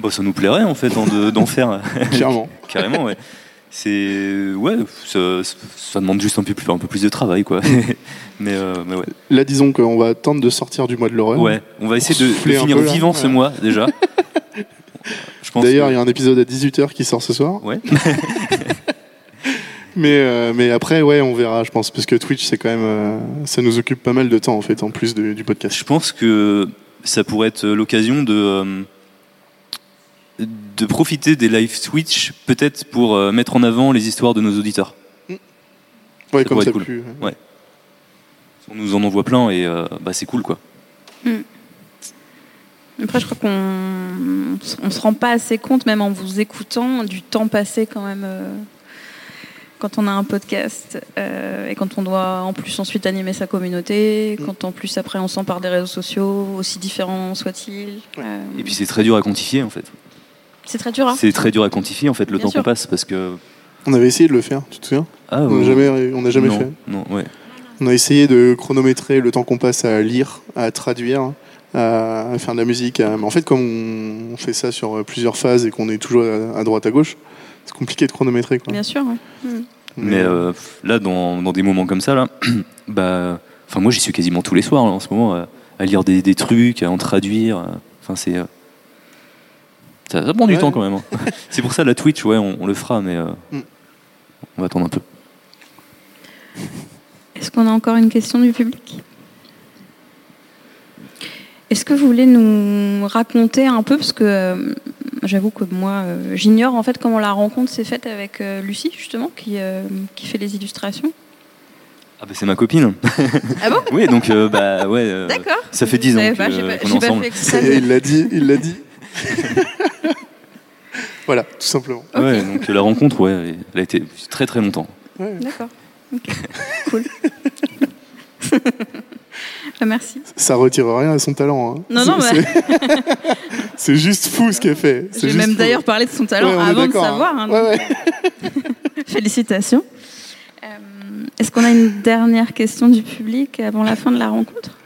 Bah, ça nous plairait en fait hein, de- d'en <laughs> faire. Clairement. <laughs> Carrément, ouais. C'est ouais, ça, ça demande juste un peu plus, un peu plus de travail, quoi. <laughs> mais, euh, mais ouais. Là, disons qu'on va attendre de sortir du mois de l'horreur. Ouais, on va essayer de, finir là. vivant ce Ouais. mois déjà. D'ailleurs, que- il y a un épisode à 18h qui sort ce soir. Ouais. mais, euh, mais après, ouais, on verra, je pense. Parce que Twitch, c'est quand même. euh, ça nous occupe pas mal de temps, en fait, en plus de- du podcast. Je pense que ça pourrait être l'occasion de, de profiter des live Twitch, peut-être pour euh, mettre en avant les histoires de nos auditeurs. Ouais, pourrait comme ça cool. plus. Ouais. On nous en envoie plein et euh, bah, c'est cool quoi. Après, je crois qu'on on se rend pas assez compte, même en vous écoutant, du temps passé quand même euh, quand on a un podcast euh, et quand on doit en plus ensuite animer sa communauté, quand en plus après on s'empare des réseaux sociaux, aussi différents soient-ils. Euh, Et puis c'est très dur à quantifier en fait. C'est très dur. Hein C'est très dur à quantifier en fait le Bien temps sûr. qu'on passe parce que. On avait essayé de le faire, tu te souviens? Ah, On n'a ouais. jamais, on n'a jamais non, fait. Non, ouais. On a essayé de chronométrer le temps qu'on passe à lire, à traduire, à faire de la musique. à- Mais en fait, comme on fait ça sur plusieurs phases et qu'on est toujours à à droite à gauche, c'est compliqué de chronométrer. Quoi. Bien sûr. ouais. Mm. Mais euh, là, dans, dans des moments comme ça, là, <clears throat> bah, enfin moi j'y suis quasiment tous les soirs là, en ce moment, euh, à lire des, des trucs, à en traduire. euh, Enfin c'est, euh, ça, ça prend du Ouais. temps quand même. hein. <laughs> c'est pour ça la Twitch, ouais, on, on le fera, mais euh, Mm. on va attendre un peu. Est-ce qu'on a encore une question du public? Est-ce que vous voulez nous raconter un peu, parce que euh, j'avoue que moi, euh, j'ignore en fait comment la rencontre s'est faite avec euh, Lucie, justement, qui, euh, qui fait les illustrations? Ah bah c'est ma copine. Ah bon? <laughs> Oui, donc euh, bah ouais. euh, D'accord. Ça fait 10 Je ans j'ai pas- qu'on est ensemble. fait il l'a dit, il l'a dit. <laughs> voilà, tout simplement. Ouais, donc la rencontre, ouais, elle- a été très très longtemps. D'accord. <laughs> Cool. Bah, merci. Ça retire rien à son talent. hein. Non, non, C'est- mais- c'est- <laughs> C'est juste fou ce qu'elle fait. J'ai même d'ailleurs parlé de son talent Ouais, avant de hein. savoir. hein, donc- <laughs> Félicitations. Euh, Est-ce qu'on a une dernière question du public avant la fin de la rencontre?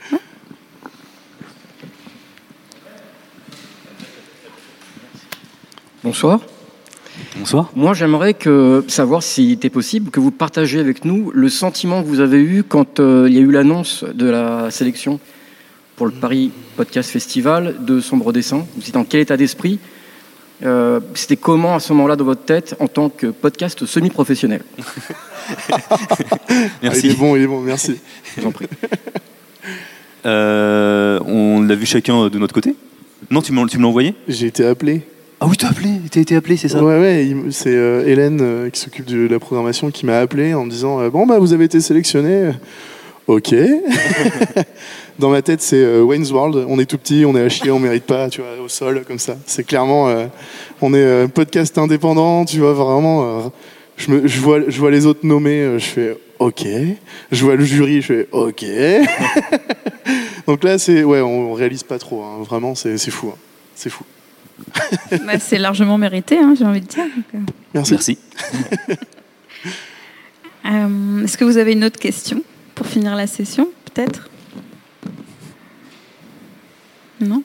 Bonsoir. Bonsoir. Moi, j'aimerais que savoir s'il était possible que vous partagiez avec nous le sentiment que vous avez eu quand euh, il y a eu l'annonce de la sélection pour le Paris Podcast Festival de Sombre Dessin. Vous étiez dans quel état d'esprit? Euh, C'était comment à ce moment-là dans votre tête en tant que podcast semi-professionnel? <laughs> Merci. Il est bon, il est bon, merci. Je vous en prie. Euh, on l'a vu chacun de notre côté? Non, tu me l'as envoyé? J'ai été appelé. Ah oui, t'as appelé, t'as été appelé, c'est ça Ouais, ouais, c'est euh, Hélène euh, qui s'occupe de la programmation qui m'a appelé en me disant euh, Bon, bah, vous avez été sélectionné. Ok. <laughs> Dans ma tête, c'est Wayne's World. On est tout petit, on est à chier, on mérite pas, tu vois, au sol, comme ça. C'est clairement. on est podcast indépendant, tu vois, vraiment. je, vois, les autres nommés, je fais Ok. Je vois le jury, je fais Ok. <laughs> Donc là, c'est. Ouais, on, réalise pas trop, hein. vraiment, c'est fou. hein. C'est fou. <laughs> Bah, C'est largement mérité, hein, j'ai envie de dire. donc, euh. Merci. Merci. <laughs> Euh, Est-ce que vous avez une autre question pour finir la session, peut-être? Non?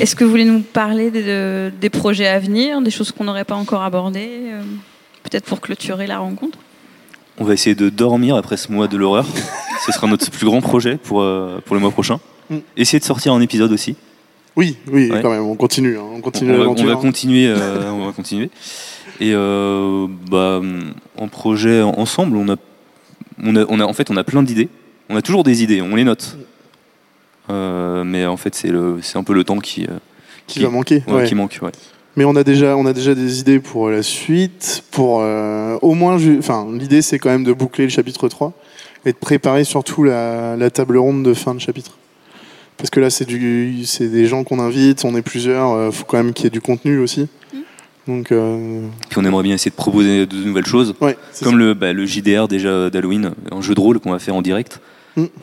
Est-ce que vous voulez nous parler des, de- des projets à venir, des choses qu'on n'aurait pas encore abordées euh, Peut-être pour clôturer la rencontre? On va essayer de dormir après ce mois de l'horreur. ce sera notre plus grand projet pour, euh, pour le mois prochain. Mm. Essayer de sortir un épisode aussi. Oui, oui, Ouais. quand même, on continue. hein, on continue on, va, on va continuer. euh, <laughs> on va continuer. Et euh, bah, en projet ensemble, on a, on a, on a, en fait, on a plein d'idées. On a toujours des idées, on les note. Euh, mais en fait, c'est le, c'est un peu le temps qui, Qui va manquer, ouais, ouais. Qui manque, ouais. Mais on a déjà, on a déjà des idées pour la suite. Pour au moins, enfin, l'idée c'est quand même de boucler le chapitre 3 et de préparer surtout la, la table ronde de fin de chapitre. Parce que là, c'est du, c'est des gens qu'on invite, on est plusieurs. euh, faut quand même qu'il y ait du contenu aussi. Donc, euh, Puis on aimerait bien essayer de proposer de nouvelles choses, comme le, bah, le JDR déjà d'Halloween, un jeu de rôle qu'on va faire en direct.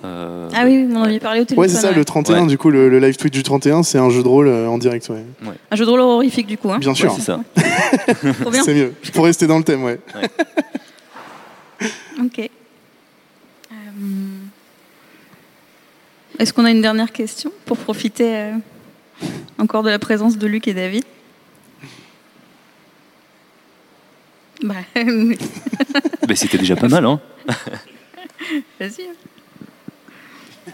Euh, Ah oui, on en avait parlé au téléphone. ouais, c'est ça. ouais. Le 31, Ouais. du coup, le, le live tweet du 31, c'est un jeu de rôle en direct. Ouais. Un jeu de rôle horrifique du coup. Hein. Bien sûr. c'est ça. C'est mieux. Pour rester dans le thème, ouais. <laughs> Ok. Est-ce qu'on a une dernière question pour profiter euh, encore de la présence de Luc et David? Bah, <laughs> bah, C'était déjà pas mal, hein <laughs> Vas-y. hein. <laughs>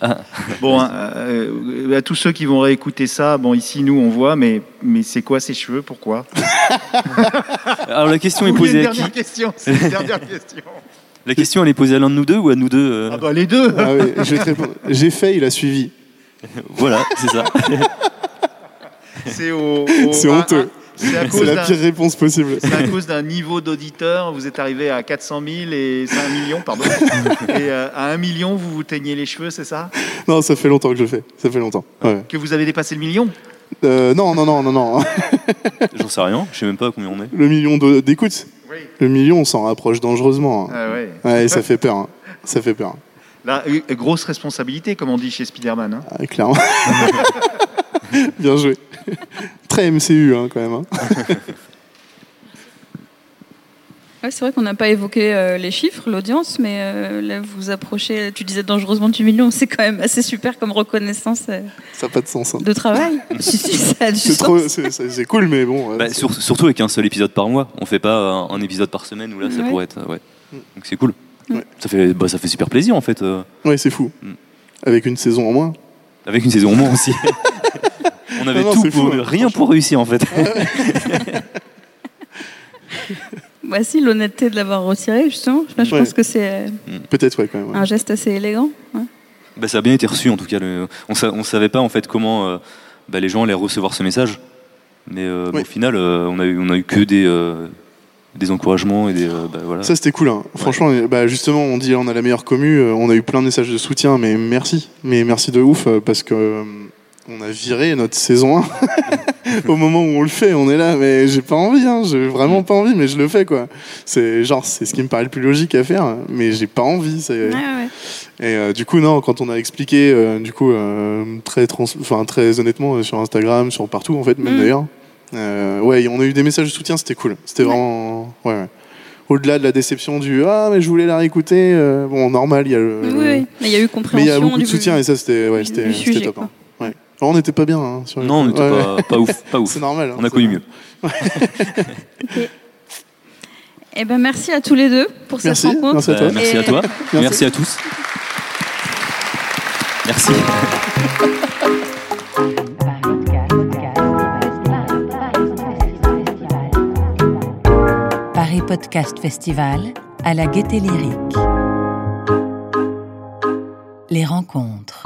Ah. Bon, hein, euh, à tous ceux qui vont réécouter ça, bon, ici, nous, on voit, mais, mais c'est quoi ces cheveux? Pourquoi? Alors la question est posée C'est une dernière question. La question elle est posée à l'un de nous deux ou à nous deux euh Ah bah les deux Ah. J'ai fait, il a suivi. <laughs> Voilà, c'est ça. <laughs> C'est au, au- C'est à- honteux. C'est à C'est cause la d'un- pire réponse possible. C'est à cause d'un niveau d'auditeur, vous êtes arrivé à 400 000 et c'est un million, pardon. <laughs> Et euh, à un million, vous vous teignez les cheveux, c'est ça? Non, ça fait longtemps que je le fais. Ça fait longtemps. Ouais. Que vous avez dépassé le million? Euh, non, non, non, non, non. <laughs> J'en sais rien, je sais même pas combien on est. Le million d'écoutes. Le million, on s'en rapproche dangereusement. Ah ouais. Ouais, ça fait peur. hein. Ça fait peur. Là, euh, grosse responsabilité, comme on dit chez Spider-Man. hein. Ah, clairement. <laughs> Bien joué. Très MCU, hein, quand même. <laughs> Ouais, c'est vrai qu'on n'a pas évoqué euh, les chiffres, l'audience, mais euh, là vous approchez, tu disais dangereusement du million, <laughs> c'est quand même assez super comme reconnaissance euh, Ça n'a pas de sens. hein. de travail. <laughs> si, si, ça a du C'est cool, mais bon. Bah, sur- surtout avec un seul épisode par mois. On fait pas un, un épisode par semaine où là ça Ouais. pourrait être. Ouais. Donc c'est cool. Ouais. Ça, fait, bah, ça fait super plaisir en fait. euh, Ouais, c'est fou. Mm. Avec une saison en moins. avec une saison en moins aussi. <laughs> On avait Non, non, tout pour, fou, hein, rien pour réussir en fait. Bah si, l'honnêteté de l'avoir retiré, justement, je je Ouais. pense que c'est euh, Peut-être, ouais, quand même. ouais. un geste assez élégant. ouais. Bah, ça a bien été reçu en tout cas. le- on, sa- on savait pas en fait comment euh, bah, les gens allaient recevoir ce message. Mais euh, Oui. au final, euh, on, a eu, on a eu que des, euh, des encouragements et des. euh, bah, voilà. Ça, c'était cool. hein. Franchement, bah, justement, on dit on a la meilleure commu. on a eu plein de messages de soutien, mais merci. Mais merci de ouf, parce que euh, on a viré notre saison 1. <laughs> Au moment où on le fait, on est là, mais j'ai pas envie, hein, j'ai vraiment pas envie, mais je le fais quoi. C'est genre, c'est ce qui me paraît le plus logique à faire, mais j'ai pas envie. c'est- Ouais, ouais. Et euh, du coup, non, quand on a expliqué, euh, du coup, euh, très, trans enfin, très honnêtement, sur Instagram, sur partout, en fait, même Mm. d'ailleurs, ouais, on a eu des messages de soutien, c'était cool. C'était vraiment. Ouais, ouais. Au-delà de la déception du Ah, mais je voulais la réécouter, euh, bon, normal, il y a le. Oui, oui. Mais il y a eu Mais compréhension. il y a beaucoup de soutien, et ça, c'était ouais, c'était- top. hein. Alors, on n'était pas bien. hein, sur les- Non, on n'était Ouais, pas, ouf. Pas <laughs> ouf. C'est normal. hein, On a connu mieux. Eh ben, merci à tous les deux pour Merci, cette rencontre. merci à toi. Euh, merci Et- à toi. Merci. Merci. à tous. Merci. Paris Podcast Festival à la Gaieté Lyrique. Les rencontres.